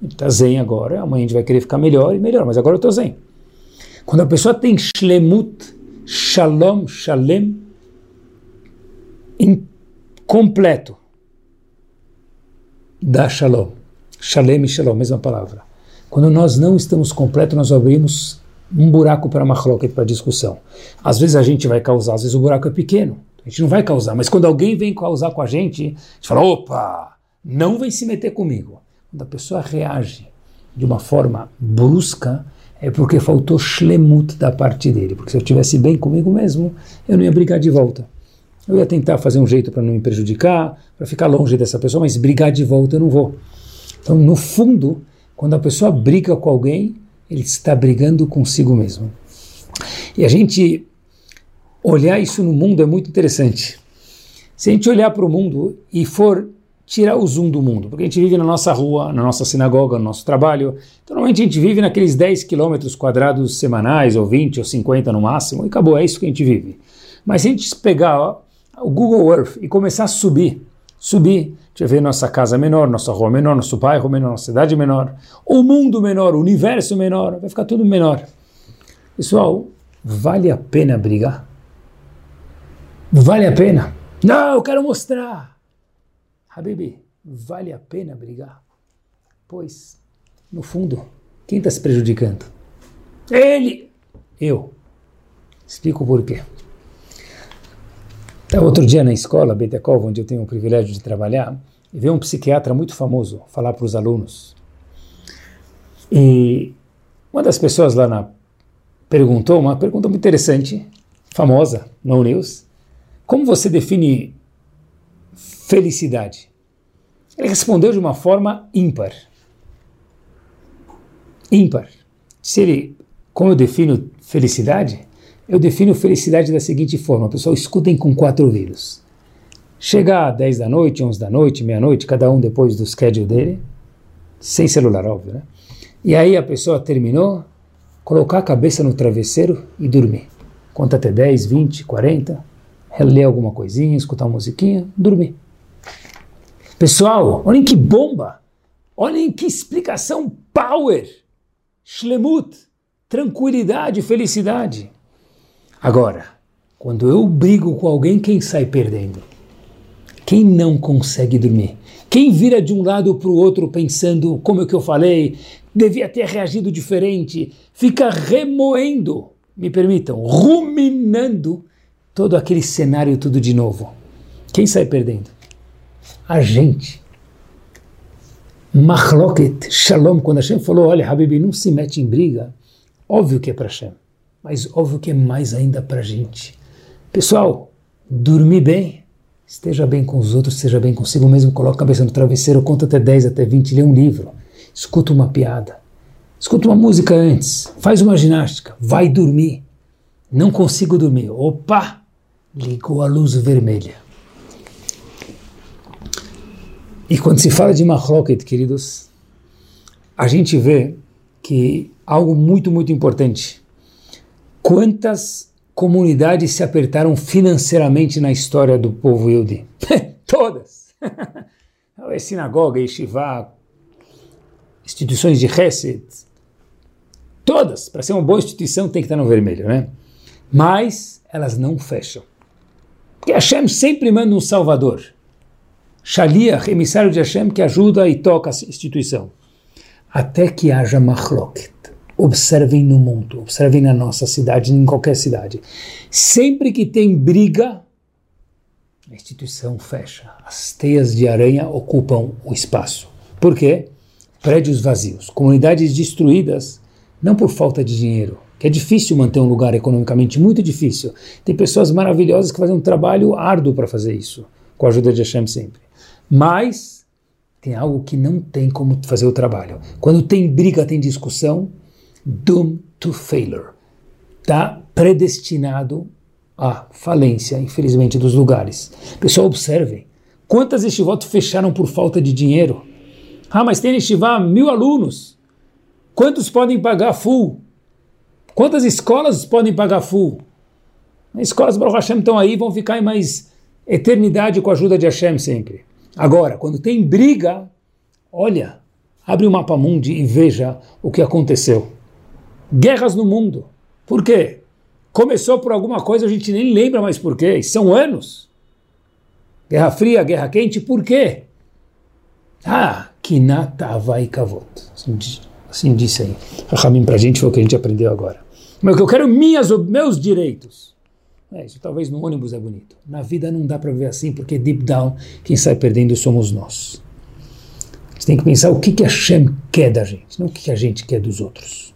S2: A gente está zen agora, amanhã a gente vai querer ficar melhor e melhor, mas agora eu estou zen. Quando a pessoa tem shlemut, shalom, shalem, completo, da Shalom. Shalem e Shalom, mesma palavra. Quando nós não estamos completos, nós abrimos um buraco para machloket, para discussão. Às vezes a gente vai causar, às vezes o buraco é pequeno. A gente não vai causar, mas quando alguém vem causar com a gente, a gente fala, opa, não vem se meter comigo. Quando a pessoa reage de uma forma brusca, é porque faltou shlemut da parte dele. Porque se eu estivesse bem comigo mesmo, eu não ia brigar de volta. Eu ia tentar fazer um jeito para não me prejudicar, para ficar longe dessa pessoa, mas brigar de volta eu não vou. Então, no fundo, quando a pessoa briga com alguém, ele está brigando consigo mesmo. E a gente olhar isso no mundo é muito interessante. Se a gente olhar para o mundo e for tirar o zoom do mundo, porque a gente vive na nossa rua, na nossa sinagoga, no nosso trabalho, então normalmente a gente vive naqueles 10 quilômetros quadrados semanais, ou 20 ou 50 no máximo, e acabou, é isso que a gente vive. Mas se a gente pegar o Google Earth e começar a subir, subir, gente ver nossa casa menor, nossa rua menor, nosso bairro menor, nossa cidade menor, o mundo menor, o universo menor, vai ficar tudo menor. Pessoal, vale a pena brigar? Vale a pena? Não, eu quero mostrar. Habibi, vale a pena brigar? Pois, no fundo, quem está se prejudicando? Ele! Eu. Explico por quê. Estava outro dia na escola, Betecov, onde eu tenho o privilégio de trabalhar, veio um psiquiatra muito famoso falar para os alunos. E uma das pessoas lá na, perguntou uma pergunta muito interessante, famosa, no news. Como você define felicidade? Ele respondeu de uma forma ímpar. Ímpar. Se ele, como eu defino felicidade? Eu defino felicidade da seguinte forma, pessoal, escutem com quatro ouvidos. Chegar 10 da noite, 11 da noite, meia-noite, cada um depois do schedule dele, sem celular, óbvio, né? E aí a pessoa terminou, colocar a cabeça no travesseiro e dormir. Conta até 10, 20, 40, ler alguma coisinha, escutar uma musiquinha, dormir. Pessoal, olhem que bomba! Olhem que explicação power! Shlemut, tranquilidade, felicidade. Agora, quando eu brigo com alguém, quem sai perdendo? Quem não consegue dormir? Quem vira de um lado para o outro pensando, como é que eu falei, devia ter reagido diferente, fica remoendo, me permitam, ruminando todo aquele cenário tudo de novo. Quem sai perdendo? A gente. Mahloket, Shalom, quando Hashem falou, olha, Habibi, não se mete em briga, óbvio que é para Hashem, mas óbvio que é mais ainda para a gente. Pessoal, dormir bem Esteja bem com os outros, esteja bem consigo mesmo, coloque a cabeça no travesseiro, conta até 10, até 20, lê um livro, escuta uma piada, escuta uma música antes, faz uma ginástica, vai dormir. Não consigo dormir. Opa! Ligou a luz vermelha. E quando se fala de Mahloket, queridos, a gente vê que algo muito, muito importante. Quantas comunidades se apertaram financeiramente na história do povo Yudi? <laughs> Todas! <laughs> É sinagoga, yeshiva, instituições de Hesed, todas, para ser uma boa instituição tem que estar no vermelho, né? Mas elas não fecham. Porque Hashem sempre manda um salvador. Shaliach, emissário de Hashem, que ajuda e toca a instituição. Até que haja machloket observem no mundo, observem na nossa cidade, em qualquer cidade. Sempre que tem briga, a instituição fecha. As teias de aranha ocupam o espaço. Por quê? Prédios vazios, comunidades destruídas, não por falta de dinheiro, que é difícil manter um lugar economicamente muito difícil. Tem pessoas maravilhosas que fazem um trabalho árduo para fazer isso, com a ajuda de Hashem sempre. Mas tem algo que não tem como fazer o trabalho. Quando tem briga, tem discussão, doomed to failure. Está predestinado à falência, infelizmente, dos lugares. Pessoal, observem. Quantas estivot fecharam por falta de dinheiro? Ah, mas tem estivá mil alunos. Quantos podem pagar full? Quantas escolas podem pagar full? As escolas Baruch Hashem estão aí, vão ficar em mais eternidade com a ajuda de Hashem sempre. Agora, quando tem briga, olha, abre o mapa mundi e veja o que aconteceu guerras no mundo. Por quê? Começou por alguma coisa, a gente nem lembra mais por quê. São anos. Guerra Fria, Guerra Quente, por quê? Ah, Kinata vai Kavot. Assim, assim disse aí. Rahamim para a gente foi o que a gente aprendeu agora. Mas eu quero minhas, meus direitos. É, isso talvez no ônibus é bonito. Na vida não dá para ver assim, porque deep down, quem sai perdendo somos nós. Você tem que pensar o que, que a Shem quer da gente, não o que, que a gente quer dos outros.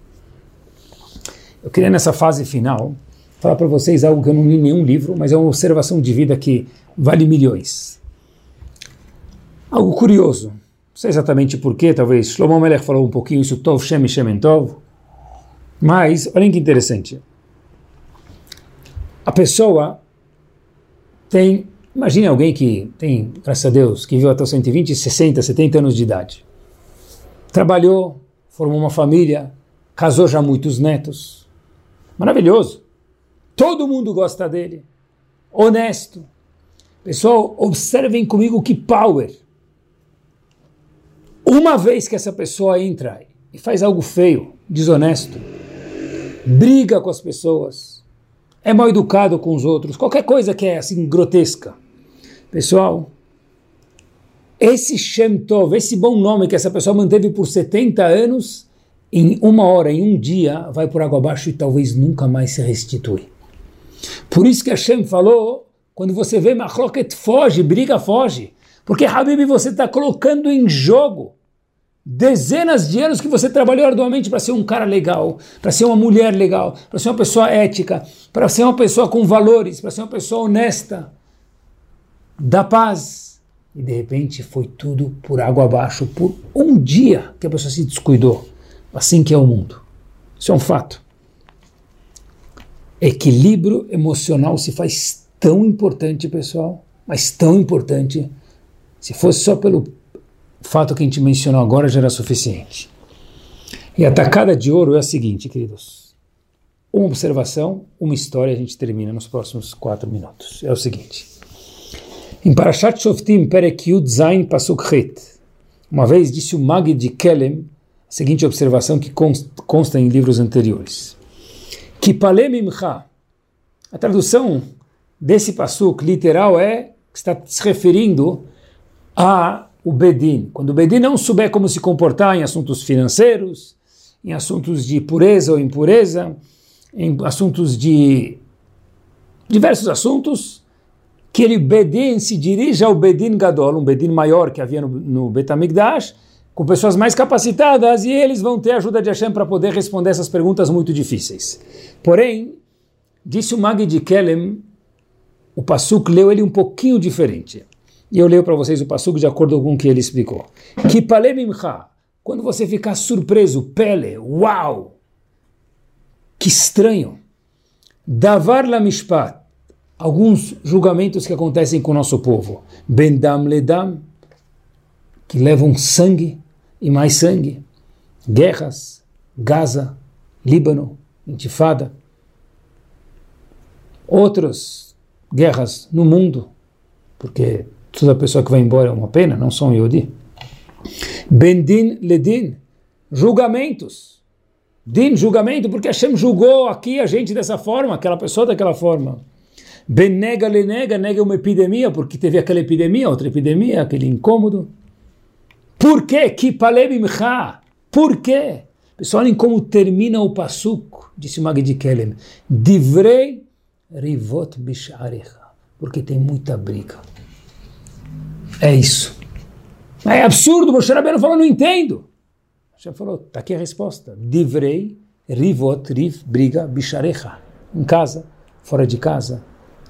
S2: Eu queria nessa fase final falar para vocês algo que eu não li em nenhum livro, mas é uma observação de vida que vale milhões. Algo curioso, não sei exatamente porquê, talvez Shlomo Melech falou um pouquinho isso, Tov Shem Shem Tov, mas olhem que interessante. A pessoa tem, imagine alguém que tem, graças a Deus, que viu até os 120, 60, 70 anos de idade. Trabalhou, formou uma família, casou já muitos netos, Maravilhoso. Todo mundo gosta dele. Honesto. Pessoal, observem comigo que power. Uma vez que essa pessoa entra e faz algo feio, desonesto, briga com as pessoas, é mal educado com os outros, qualquer coisa que é assim grotesca. Pessoal, esse Shem Tov, esse bom nome que essa pessoa manteve por 70 anos, em uma hora, em um dia, vai por água abaixo e talvez nunca mais se restitui. Por isso que Hashem falou, quando você vê Machloket, foge, briga, foge. Porque, Habib, você está colocando em jogo dezenas de anos que você trabalhou arduamente para ser um cara legal, para ser uma mulher legal, para ser uma pessoa ética, para ser uma pessoa com valores, para ser uma pessoa honesta, da paz. E de repente foi tudo por água abaixo, por um dia que a pessoa se descuidou. Assim que é o mundo. Isso é um fato. Equilíbrio emocional se faz tão importante, pessoal, mas tão importante. Se fosse só pelo fato que a gente mencionou agora, já era suficiente. E a tacada de ouro é a seguinte, queridos. Uma observação, uma história, a gente termina nos próximos quatro minutos. É o seguinte. Em Parashat Shoftim, Perek Zain Pasuk uma vez disse o Magid de Kelem seguinte observação que consta em livros anteriores. Kipale Mimcha. A tradução desse pasuk literal é que está se referindo a o Bedin. Quando o Bedin não souber como se comportar em assuntos financeiros, em assuntos de pureza ou impureza, em assuntos de diversos assuntos, que ele Bedin se dirija ao Bedin Gadol, um Bedin maior que havia no, no Betamigdash, com pessoas mais capacitadas, e eles vão ter a ajuda de Hashem para poder responder essas perguntas muito difíceis. Porém, disse o Magi de Kelem, o Pasuk leu ele um pouquinho diferente. E eu leio para vocês o Pasuk de acordo com o que ele explicou. Que palemimcha, quando você ficar surpreso, pele, uau, que estranho. Davar la mishpat, alguns julgamentos que acontecem com o nosso povo. Bendam ledam, que levam sangue e mais sangue. Guerras, Gaza, Líbano, Intifada. Outras guerras no mundo, porque toda pessoa que vai embora é uma pena, não são Yodi. Bendin ledin, julgamentos. Din, julgamento, porque Hashem julgou aqui a gente dessa forma, aquela pessoa daquela forma. Benega lenega, nega uma epidemia, porque teve aquela epidemia, outra epidemia, aquele incômodo. Por quê? Kipalebimcha. Por quê? Pessoal, olhem como termina o pasuk, disse o Magid Kelem. Divrei rivot bisharecha. Porque tem muita briga. É isso. É absurdo, Moshe Rabbeinu falou, não entendo. Moshe falou, está aqui a resposta. Divrei rivot, riv, briga, bisharecha. Em casa, fora de casa,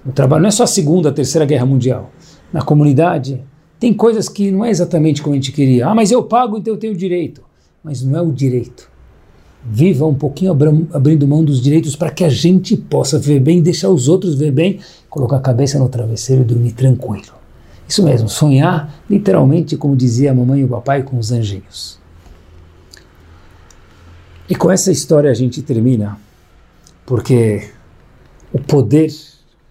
S2: no trabalho. Não é só a segunda, a terceira guerra mundial. Na comunidade, tem coisas que não é exatamente como a gente queria. Ah, mas eu pago, então eu tenho direito. Mas não é o direito. Viva um pouquinho abrindo mão dos direitos para que a gente possa ver bem, deixar os outros ver bem, colocar a cabeça no travesseiro e dormir tranquilo. Isso mesmo, sonhar literalmente, como dizia a mamãe e o papai, com os anjinhos. E com essa história a gente termina, porque o poder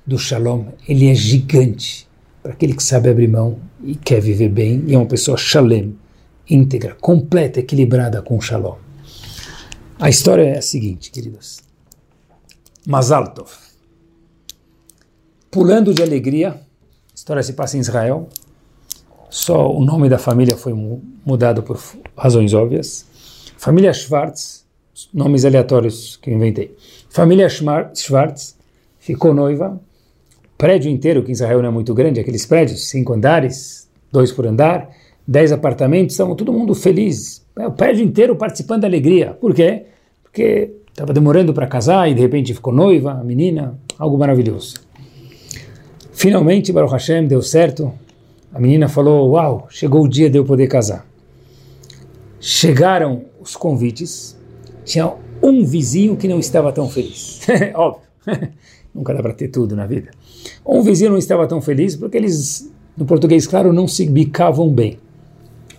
S2: do Shalom, ele é gigante para aquele que sabe abrir mão e quer viver bem e é uma pessoa Shalem, íntegra, completa, equilibrada com Shalom. A história é a seguinte, queridos. Mazaltov, pulando de alegria, a história se passa em Israel, só o nome da família foi mudado por razões óbvias. Família Schwartz, nomes aleatórios que eu inventei. Família Schwartz ficou noiva prédio inteiro, que em Israel não é muito grande, aqueles prédios, cinco andares, dois por andar, dez apartamentos, estavam todo mundo feliz. É, o prédio inteiro participando da alegria. Por quê? Porque estava demorando para casar e de repente ficou noiva, a menina, algo maravilhoso. Finalmente, Baruch Hashem, deu certo. A menina falou: Uau, chegou o dia de eu poder casar. Chegaram os convites, tinha um vizinho que não estava tão feliz. <laughs> Óbvio, <laughs> nunca dá para ter tudo na vida. Um vizinho não estava tão feliz porque eles, no português claro, não se bicavam bem.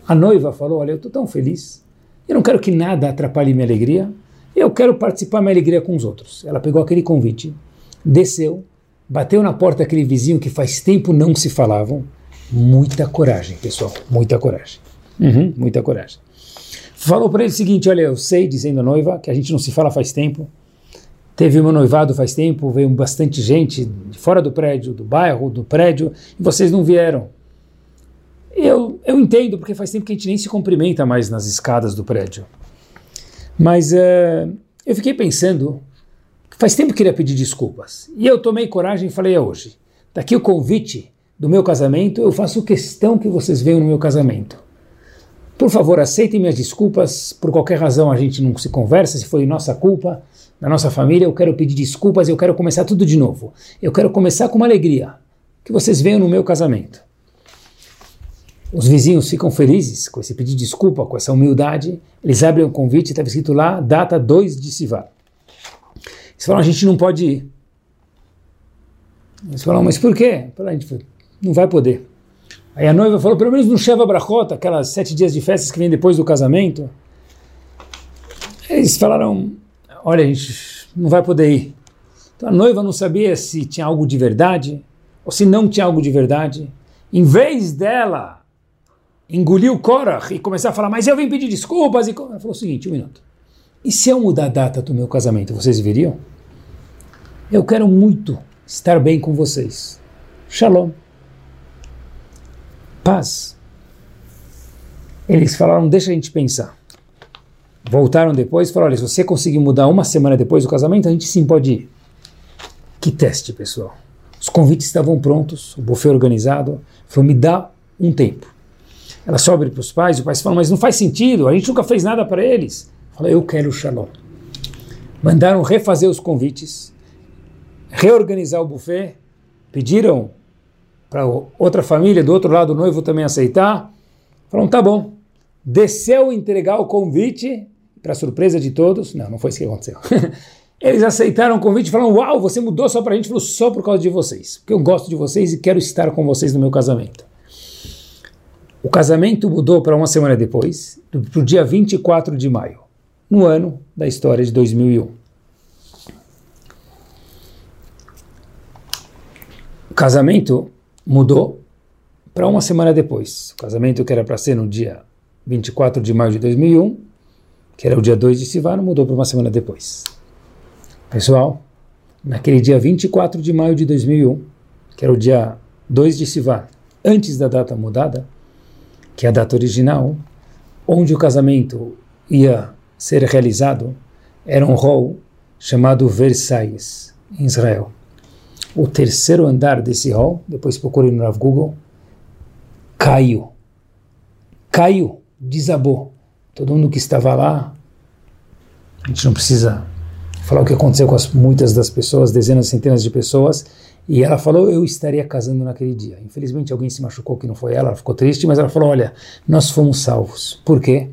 S2: A noiva falou: Olha, eu estou tão feliz, eu não quero que nada atrapalhe minha alegria, eu quero participar minha alegria com os outros. Ela pegou aquele convite, desceu, bateu na porta daquele vizinho que faz tempo não se falavam. Muita coragem, pessoal, muita coragem. Uhum, muita coragem. Falou para ele o seguinte: Olha, eu sei, dizendo a noiva, que a gente não se fala faz tempo Teve meu noivado faz tempo, veio bastante gente de fora do prédio, do bairro, do prédio, e vocês não vieram. Eu, eu entendo, porque faz tempo que a gente nem se cumprimenta mais nas escadas do prédio. Mas uh, eu fiquei pensando, faz tempo que eu queria pedir desculpas. E eu tomei coragem e falei, é hoje. Daqui o convite do meu casamento, eu faço questão que vocês venham no meu casamento. Por favor, aceitem minhas desculpas. Por qualquer razão a gente não se conversa, se foi nossa culpa na nossa família, eu quero pedir desculpas, eu quero começar tudo de novo. Eu quero começar com uma alegria, que vocês venham no meu casamento. Os vizinhos ficam felizes com esse pedido de desculpa, com essa humildade. Eles abrem o convite, estava escrito lá, data 2 de Sivar. Eles falam, a gente não pode ir. Eles falam, mas por quê? A gente não vai poder. Aí a noiva falou, pelo menos no Sheva Brachot, aquelas sete dias de festas que vem depois do casamento, Eles falaram: olha, a gente não vai poder ir. Então a noiva não sabia se tinha algo de verdade ou se não tinha algo de verdade. Em vez dela engolir o Korach e começar a falar, mas eu vim pedir desculpas, e ela falou o seguinte: um minuto. E se eu mudar a data do meu casamento, vocês viriam? Eu quero muito estar bem com vocês. Shalom. Paz. Eles falaram, deixa a gente pensar. Voltaram depois e falaram, olha, se você conseguir mudar uma semana depois do casamento, a gente sim pode ir. Que teste, pessoal. Os convites estavam prontos, o buffet organizado. Falou, me dá um tempo. Ela sobe para os pais, o pai fala, mas não faz sentido, a gente nunca fez nada para eles. Fala, eu quero o shalom. Mandaram refazer os convites, reorganizar o buffet, pediram para outra família do outro lado do noivo também aceitar. Falaram, tá bom. Desceu entregar o convite, para surpresa de todos, não, não foi isso que aconteceu. <laughs> Eles aceitaram o convite e falaram, uau, você mudou só para a gente, falou, só por causa de vocês, porque eu gosto de vocês e quero estar com vocês no meu casamento. O casamento mudou para uma semana depois, para o dia 24 de maio, no ano da história de 2001. O casamento mudou para uma semana depois. O casamento que era para ser no dia 24 de maio de 2001, que era o dia 2 de Sivan, mudou para uma semana depois. Pessoal, naquele dia 24 de maio de 2001, que era o dia 2 de Sivan, antes da data mudada, que é a data original, onde o casamento ia ser realizado, era um hall chamado Versailles, em Israel o terceiro andar desse hall, depois procurei no Google, caiu. Caiu, desabou. Todo mundo que estava lá, a gente não precisa falar o que aconteceu com as, muitas das pessoas, dezenas, centenas de pessoas, e ela falou, eu estaria casando naquele dia. Infelizmente alguém se machucou que não foi ela, ela ficou triste, mas ela falou, olha, nós fomos salvos. Por quê?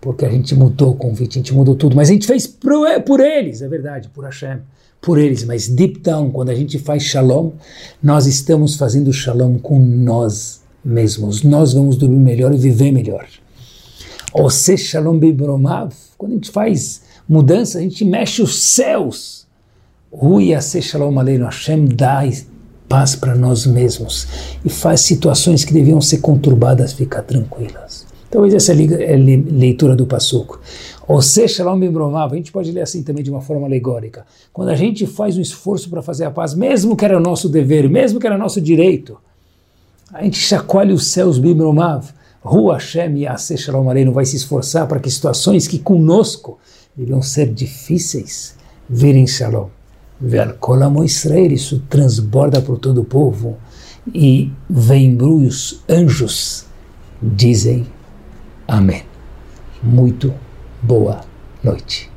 S2: Porque a gente mudou o convite, a gente mudou tudo, mas a gente fez por eles, é verdade, por Hashem por eles, mas deep down, quando a gente faz shalom, nós estamos fazendo shalom com nós mesmos. Nós vamos dormir melhor e viver melhor. Ou se shalom bibromav, quando a gente faz mudança, a gente mexe os céus. Rui se shalom aleinu, Hashem dá paz para nós mesmos e faz situações que deviam ser conturbadas ficar tranquilas. Talvez essa é a leitura do Passuco. Ou seja, Shalom Bimromav, a gente pode ler assim também de uma forma alegórica. Quando a gente faz um esforço para fazer a paz, mesmo que era nosso dever, mesmo que era nosso direito, a gente chacoalha os céus Bimromav, Rua Hashem Yaseh Shalom Aleinu vai se esforçar para que situações que conosco deviam ser difíceis virem Shalom. Verkolamo Israel, isso transborda por todo o povo e vem os anjos dizem Amém. Muito boa noite.